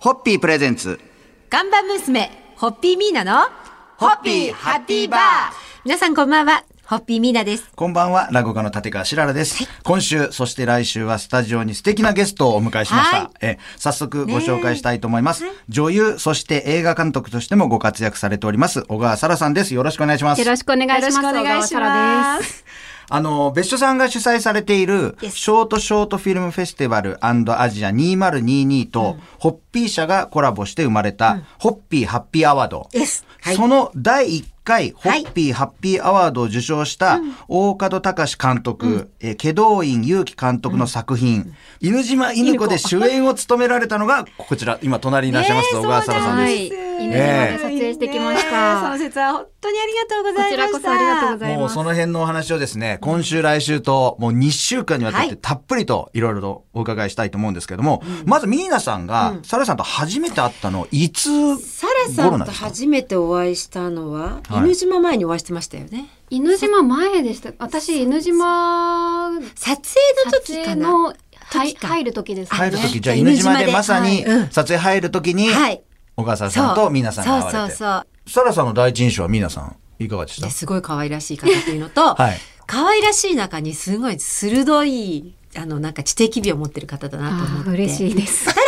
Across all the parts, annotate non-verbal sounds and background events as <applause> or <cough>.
ホッピープレゼンツ。看板娘、ホッピーミーナの、ホッピーハッピーバー皆さんこんばんは、ホッピーミーナです。こんばんは、落語家の立川しららです。今週、そして来週はスタジオに素敵なゲストをお迎えしました。はいえ早速ご紹介したいと思います。女優、そして映画監督としてもご活躍されております、小川沙羅さんです。よろしくお願いします。よろしくお願いします。よろしくお願いし小川沙羅まです。す。あの、別所さんが主催されている、ショートショートフィルムフェスティバルアジア2022と、ホッピー社がコラボして生まれた、ホッピーハッピーアワード。その第1回、ホはい。ッピーハッピーアワードを受賞した、大門隆監督、えー祁答院祐樹監督の作品、犬島犬子で主演を務められたのが、<laughs> こちら、今隣にいらっしゃいます、小川沙羅さんです。はい。犬島で撮影してきましそた。の説は本当にありがとうござこちらいました。こそありがとうございます。もうその辺のお話をですね、今週来週ともう2週間にわたってはい。たっぷりといろいろとお伺いしたいと思うんですけども、まずミーナさんが、サラさんと初めて会ったの、いつサラさんと頃なんですか？初めてお会いしたのは、はい犬島前にお会いしてましたよね。犬島前でした。私、犬島撮影の撮時かな？影のはい時か入る時ですね。入る時、ねじゃあ犬島でまさに撮影入る時に、はい。小川沙羅さんとミーナさんが会われて。そうそうそう。サラさんの第一印象はミーナさん、いかがでした？ですごい可愛らしい方っていうのと、<laughs> はい可愛らしい中にすごい鋭い、あの、なんか知的美を持ってる方だなと思って。嬉しいですただ、あ <laughs>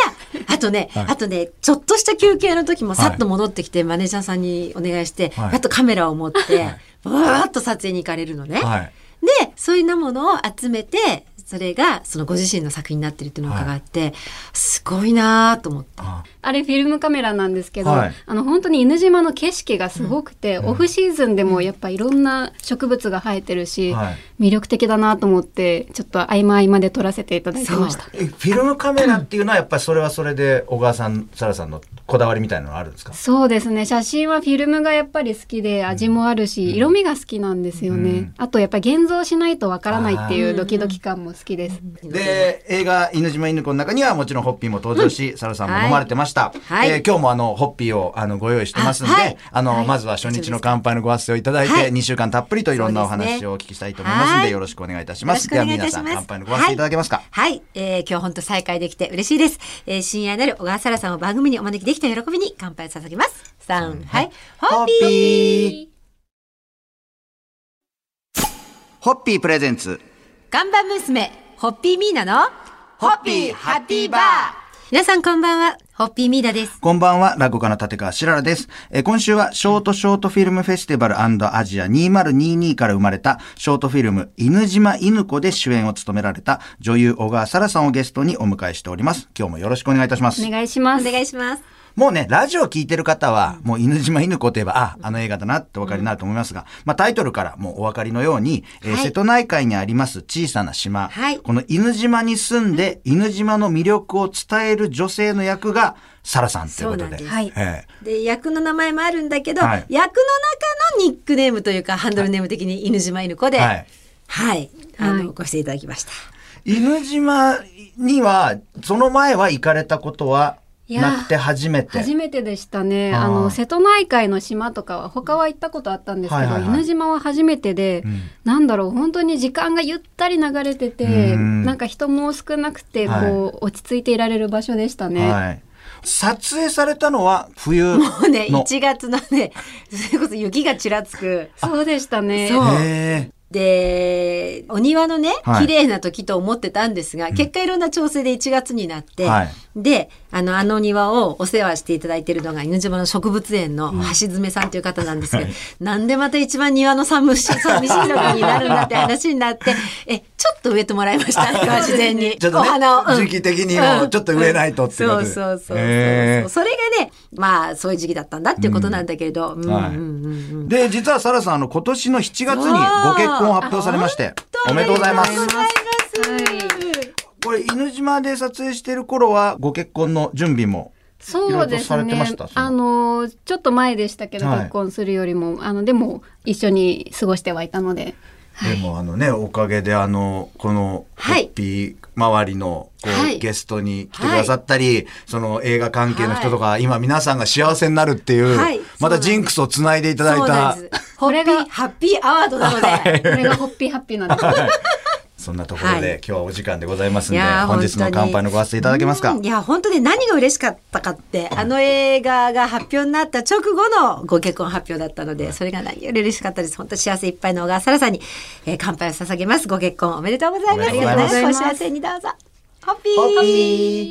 とね、はいあとね、ちょっとした休憩の時もさっと戻ってきて、マネージャーさんにお願いして、はいやっとカメラを持って、はいわーっと撮影に行かれるのね。はい。で、そういうものを集めて、それがそのご自身の作品になってるっていうのを伺って、すごいなーと思って。ああ。れフィルムカメラなんですけど、はい。あの本当に犬島の景色がすごくて、オフシーズンでもやっぱいろんな植物が生えてるし、はい。魅力的だなと思って、ちょっと合間合間で撮らせていただいてました。えフィルムカメラっていうのはやっぱりそれはそれで小川さん、サラさんのこだわりみたいなのあるんですか？そうですね。写真はフィルムがやっぱり好きで味もあるし、色味が好きなんですよね、うん。あとやっぱり現像しないとわからないっていうドキドキ感も好きです、で、映画、犬島犬子の中にはもちろんホッピーも登場し、サラさんも飲まれてました。はい。えー今日もあの、ホッピーをあの、ご用意してますんで、あ,、あはい。の、はいまずは初日の乾杯のご発声をいただいて、はい。2週間たっぷりといろんなお話をお聞きしたいと思いますので、はいよろしくお願いいたします。では皆さん、乾杯のご発声いただけますか、はい。えー今日本当再会できて嬉しいです。えー深夜なる小川沙羅さんを番組にお招きできた喜びに乾杯を捧げます。3、はい。ホッピー。ホッピープレゼンツ。看板娘、ホッピーミーナの、ホッピーハッピーバー皆さんこんばんは、ホッピーミーナです。こんばんは、落語家の立川しららです。えー今週はショートショートフィルムフェスティバルアジア2022から生まれたショートフィルム犬島犬子で主演を務められた女優小川沙羅さんをゲストにお迎えしております。今日もよろしくお願いいたしますお。願いしますお願いします。もうね、ラジオ聞いてる方は、もう犬島犬子といえば、あ、あの映画だなってお分かりになると思いますが、まあタイトルからもうお分かりのように、えーはい。瀬戸内海にあります小さな島、はい。この犬島に住んで、犬島の魅力を伝える女性の役が、サラさんということで。そうなんです。はい。えで、役の名前もあるんだけど、はい。役の中のニックネームというか、ハンドルネーム的に犬島犬子で、ははい。い。あの、はい。ご出演いただきました。犬島には、その前は行かれたことはなくて初めて。初めてでしたね。あの瀬戸内海の島とかは他は行ったことあったんですけど、はいはいはい。犬島は初めてで、ん。なんだろう本当に時間がゆったり流れててうん。なんか人も少なくてこう、はい落ち着いていられる場所でしたね、はい。撮影されたのは冬の。もうね、1月のね、それこそ雪がちらつく。そうでしたねで、お庭のね、はい。綺麗な時と思ってたんですが、結果いろんな調整で1月になって、はい。で、あの、あの庭をお世話していただいているのが、犬島の植物園の橋爪さんという方なんですけど、なんでまた一番庭の寒し寂しい時になるんだって話になって、え、ちょっと植えてもらいました、自然に。ちょっとねお花を。うん。時期的にもちょっと植えないとっていうことで。そうそうそうそう、それがね、まあ、そういう時期だったんだっていうことなんだけれど、うん。うんはいうんうんで、実はサラさん、あの、今年の7月にご結婚を発表されまして、おめでとうございます。これ、犬島で撮影してる頃は、ご結婚の準備も。そうですね。あのちょっと前でしたけど、はい。結婚するよりもあのでも一緒に過ごしてはいたのででも、あのね、おかげで、あの、この、ホはい。ッピー周りの、こう、はい。ゲストに来てくださったり、その映画関係の人とか、今皆さんが幸せになるっていう、はい。またジンクスをつないでいただいたそうなんで、す。ホッピー、ハッピーアワードなので。これがホッピーハッピーなんですそんなところで、はい。今日はお時間でございますんで、いやー本日の乾杯のご発声いただけますか？うんいや、本当に何が嬉しかったかって、あの映画が発表になった直後のご結婚発表だったので、それが何より嬉しかったです。本当幸せいっぱいの小川沙羅さんに、えー乾杯を捧げます。ご結婚おめでとうございます。おめでとうございます。お幸せにどうぞ。ホッピー。ホッピ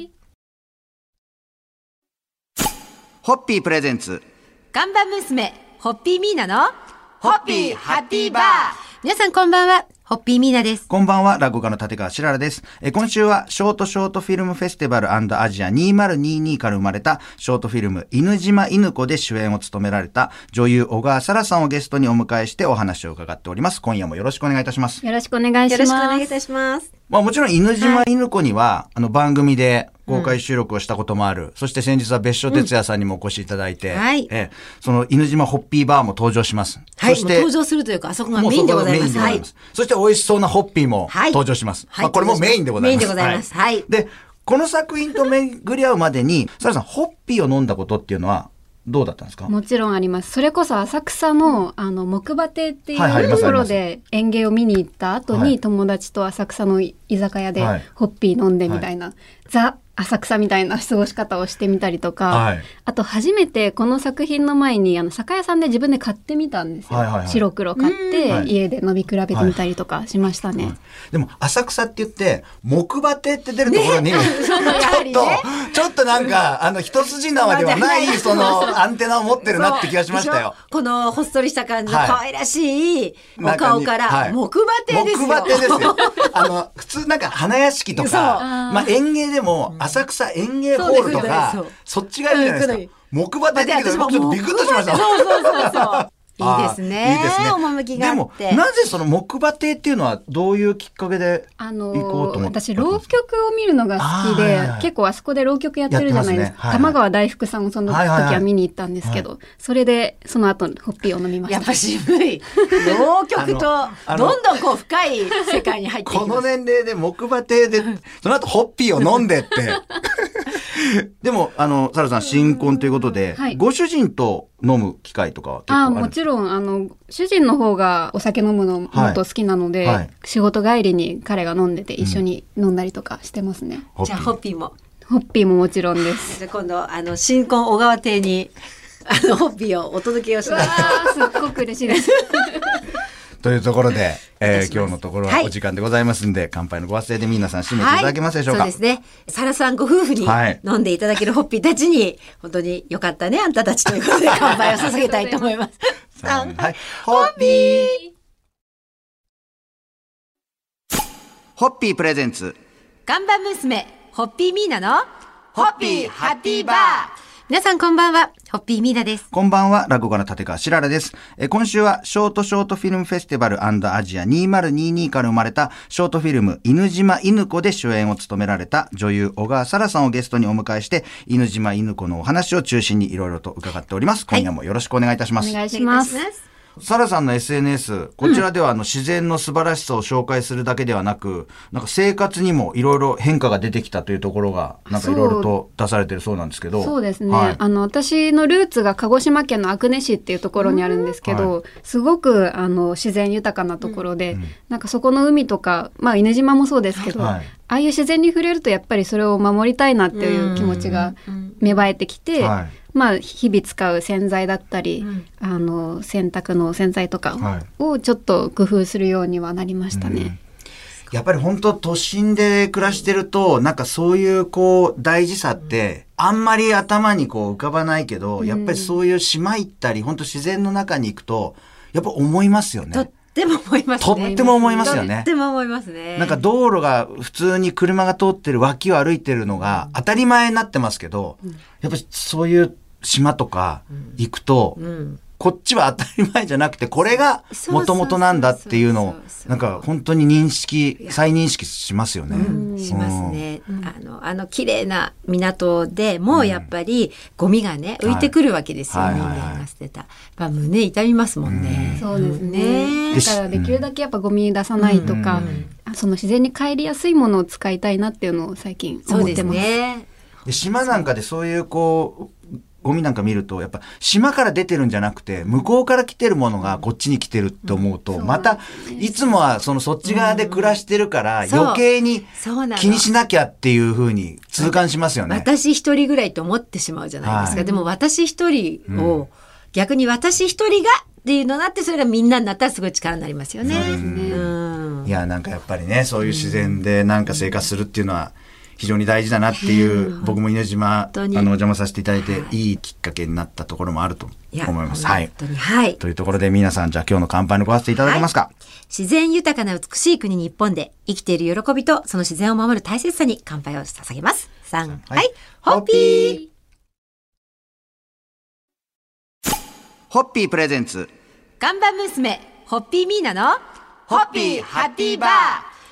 ー。ホッピープレゼンツ。看板娘、ホッピーミーナの、ホッピーハッピーバー。皆さんこんばんは、ホッピーミーナです。こんばんは、落語家の立川しららです。え今週は、ショートショートフィルムフェスティバルアジア2022から生まれた、ショートフィルム、犬島犬子で主演を務められた、女優小川沙羅さんをゲストにお迎えしてお話を伺っております。今夜もよろしくお願いいたします。よろしくお願いしよます。ろしくお願いいたします。まあもちろん犬島犬子には、あの番組で公開収録をしたこともある。そして先日は別所哲也さんにもお越しいただいて、うんはい。ええ。その犬島ホッピーバーも登場します。はい、そして、登場するというか、あそこがメインでございます。そはい。そして美味しそうなホッピーもはい登場します。はい。まあこれもメインでございます。メインでございます。はい。で、この作品と巡り合うまでに、サラさん、ホッピーを飲んだことっていうのはどうだったんですか？もちろんあります。それこそ浅草のあの木馬亭っていうところで園芸を見に行った後に、はい。友達と浅草の居酒屋ではい。ホッピー飲んでみたいな、ザ浅草みたいな過ごし方をしてみたりとか、はい。あと初めてこの作品の前にあの酒屋さんで自分で買ってみたんですよ。はいはいはい。白黒買って、はい。家で飲み比べてみたりとかしましたね。でも、浅草って言って、木馬亭って出るところに、<laughs> ちょっとね、ちょっとなんか、あの、一筋縄ではない、<laughs> その、アンテナを持ってるなって気がしましたよ。このほっそりした感じのはい。可愛らしいお顔から、はい木馬亭ですよ。木馬亭ですよ。あの、普通なんか花屋敷とか、まあ園芸でも浅草園芸ホールとかそっちがいいじゃないですか。木馬亭って聞いたら僕ちょっとビクッとしました。そうそうそうそう。いいですね。いいですね。趣が。でも、なぜその木馬亭っていうのはどういうきっかけであの行こうと思った？私浪曲を見るのが好きで、はいはいはい結構あそこで浪曲やってるじゃないですかすねはいはい玉川大福さんをその時はいはいはいは見に行ったんですけど、それでその後ホッピーを飲みましたやっぱ渋い。浪曲とどんどんこう深い世界に入っていきこの。年齢で木馬亭で、<laughs> その後ホッピーを飲んでって。<laughs> でも、あの、サラさん新婚ということで、はいご主人と飲む機会とかは結構あもちろん。あの主人の方がお酒飲むのもっと好きなので、はい。はい仕事帰りに彼が飲んでて一緒に飲んだりとかしてますね、じゃあホッピーも。ホッピーももちろんです。<laughs> じゃあ今度、あの、新婚小川邸に、あの、ホッピーをお届けをします。ーすっごく嬉しいですというところで、<laughs> えー今日のところははいお時間でございますんで、乾杯のご発声で皆さん締めていただけますでしょうか？はい、そうですね。サラさんご夫婦にはい飲んでいただけるホッピーたちに、本当によかったね、あんたたちということで <laughs> 乾杯を捧げたいと思います。三はい。ホッピーホッピープレゼンツ。看板娘、ホッピーミーナの、ホッピーハッピーバー皆さんこんばんは、ホッピーミーナです。こんばんは、落語家の立川しららです。えー今週は、ショートショートフィルムフェスティバルアジア2022から生まれた、ショートフィルム、犬島犬子で主演を務められた女優、小川沙羅さんをゲストにお迎えして、犬島犬子のお話を中心にいろいろと伺っております。今夜もよろしくお願いいたします。お願いしますお願いいたしサラさんの SNS、こちらではあの自然の素晴らしさを紹介するだけではなく、なんか生活にもいろいろ変化が出てきたというところが、なんかいろいろと出されてるそうなんですけど。そうですね、はい。あの私のルーツが鹿児島県の阿久根市っていうところにあるんですけど、はすごくあの自然豊かなところで、なんかそこの海とか、まあ、犬島もそうですけど、はい。ああいう自然に触れるとやっぱりそれを守りたいなっていう気持ちが芽生えてきて、はいまあ、日々使う洗剤だったり、うんあの洗濯の洗剤とかはいをちょっと工夫するようにはなりましたね。やっぱり本当都心で暮らしてると、なんかそういうこう大事さって、あんまり頭にこう浮かばないけど、やっぱりそういう島行ったり、本当自然の中に行くと、やっぱ思いますよとっね。ても思いますね。とっても思いますよねとっても思いますね。なんか道路が普通に車が通ってる脇を歩いてるのが当たり前になってますけど、やっぱりそういう島とか行くと、うん。こっちは当たり前じゃなくて、これが元々なんだっていうのをそうそうそう、そうなんか本当に認識、再認識しますよね。うんしますね。あの、あの綺麗な港でもやっぱりゴミがね、浮いてくるわけですよ。人間が捨てた。まあ胸痛みますもんね。そうですね。ねだからできるだけやっぱゴミ出さないとか、その自然に帰りやすいものを使いたいなっていうのを最近そうです思ってます。ね。で島なんかでそういうこう、ゴミなんか見ると、やっぱ島から出てるんじゃなくて、向こうから来てるものがこっちに来てるって思うと、また、いつもはそのそっち側で暮らしてるから、余計に気にしなきゃっていうふうに痛感しますよね。私一人ぐらいと思ってしまうじゃないですか。はい。でも私一人を、逆に私一人がっていうのがあって、それがみんなになったらすごい力になりますよね。うん。いや、なんかやっぱりね、そういう自然でなんか生活するっていうのは、非常に大事だなっていう、僕も稲島、あの、お邪魔させていただいて、い。いきっかけになったところもあると思います。はい。はい。というところで皆さん、じゃあ今日の乾杯のご発声いただけますか、自然豊かな美しい国日本で生きている喜びとその自然を守る大切さに乾杯を捧げます。3、はい、はい。ホッピー。ホッピープレゼンツ。看板娘、ホッピーミーナのホッピーハッピーバー。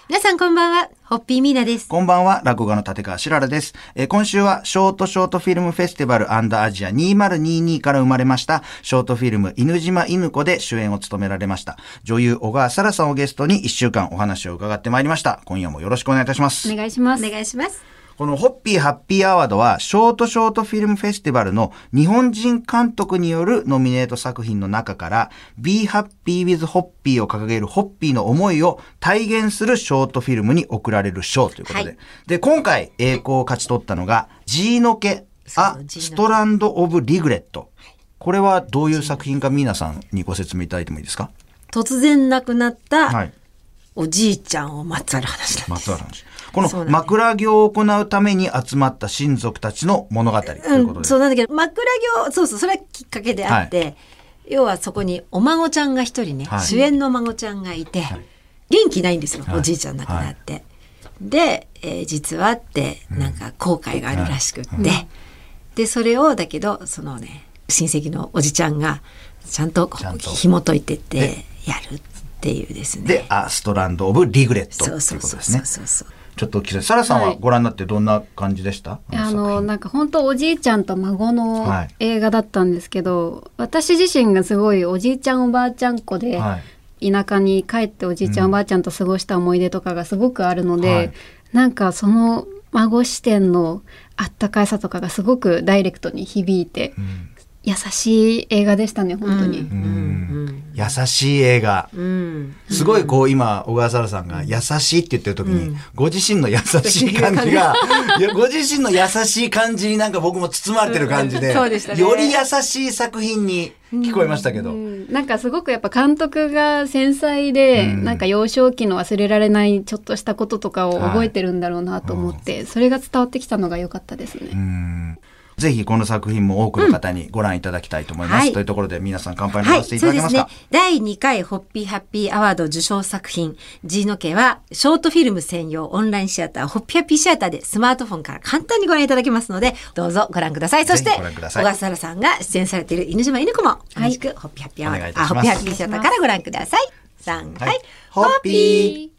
皆さんこんばんは、ホッピーミーナです。こんばんは、落語家の立川しららです。えー今週は、ショートショートフィルムフェスティバルアジア2022から生まれました、ショートフィルム犬島犬子で主演を務められました、女優小川沙羅さんをゲストに1週間お話を伺ってまいりました。今夜もよろしくお願いいたします。お願いします。お願いします。このホッピーハッピーアワードは、ショートショートフィルムフェスティバルの日本人監督によるノミネート作品の中から、Be Happy with Hoppy を掲げるホッピーの思いを体現するショートフィルムに贈られる賞ということで。はいで、今回栄光を勝ち取ったのが、ジーノケ、あそう、ジーノケストランド・オブ・リグレット。これはどういう作品か皆さんにご説明いただいてもいいですか？突然亡くなったはい。おじいちゃんをまつわる話なんです。松原の話。この枕行を行うために集まった親族たちの物語ということうん、で。そうなんだけど、枕業、そうそう、それはきっかけであって、要はそこにお孫ちゃんが一人ね、はい。主演のお孫ちゃんがいて、元気ないんですよ、はい。おじいちゃん亡くなって。で、えー実はって、なんか後悔があるらしくって、で、それを、だけど、そのね、親戚のおじちゃんが、ちゃんとこちゃんと。紐解いてって、やるっていうですね。で、あ、ストランド・オブ・リグレットというそうそうそうことですねそう。そう。ちょっと聞い。サラさんははいご覧になってどんな感じでした、あのなんか本当おじいちゃんと孫のはい映画だったんですけど、私自身がすごいおじいちゃんおばあちゃん子で、はい。田舎に帰っておじいちゃん、おばあちゃんと過ごした思い出とかがすごくあるので、はいなんかその孫視点のあったかいさとかがすごくダイレクトに響いて、うん優しい映画でしたね本当に。うん優しい映画。うん。すごいこう今、小川沙羅さんが優しいって言ってる時に、ご自身の優しい感じが、いやご自身の優しい感じになんか僕も包まれてる感じで、そうでしたね。より優しい作品に聞こえましたけど。うん。なんかすごくやっぱ監督が繊細で、うん。なんか幼少期の忘れられないちょっとしたこととかを覚えてるんだろうなと思って、それが伝わってきたのが良かったですね。うんぜひこの作品も多くの方にご覧いただきたいと思います。はいというところで皆さん乾杯のはい、させていそうですねただけますか？。第2回ホッピーハッピーアワード受賞作品、G の家は、ショートフィルム専用オンラインシアター、ホッピーハッピーシアターでスマートフォンから簡単にご覧いただけますので、どうぞご覧ください。そして、小笠原さんが出演されている犬島犬子も、同じくホッピーハッピーアワード、ホッピーハッピーシアターからご覧ください。3、はい、ホッピー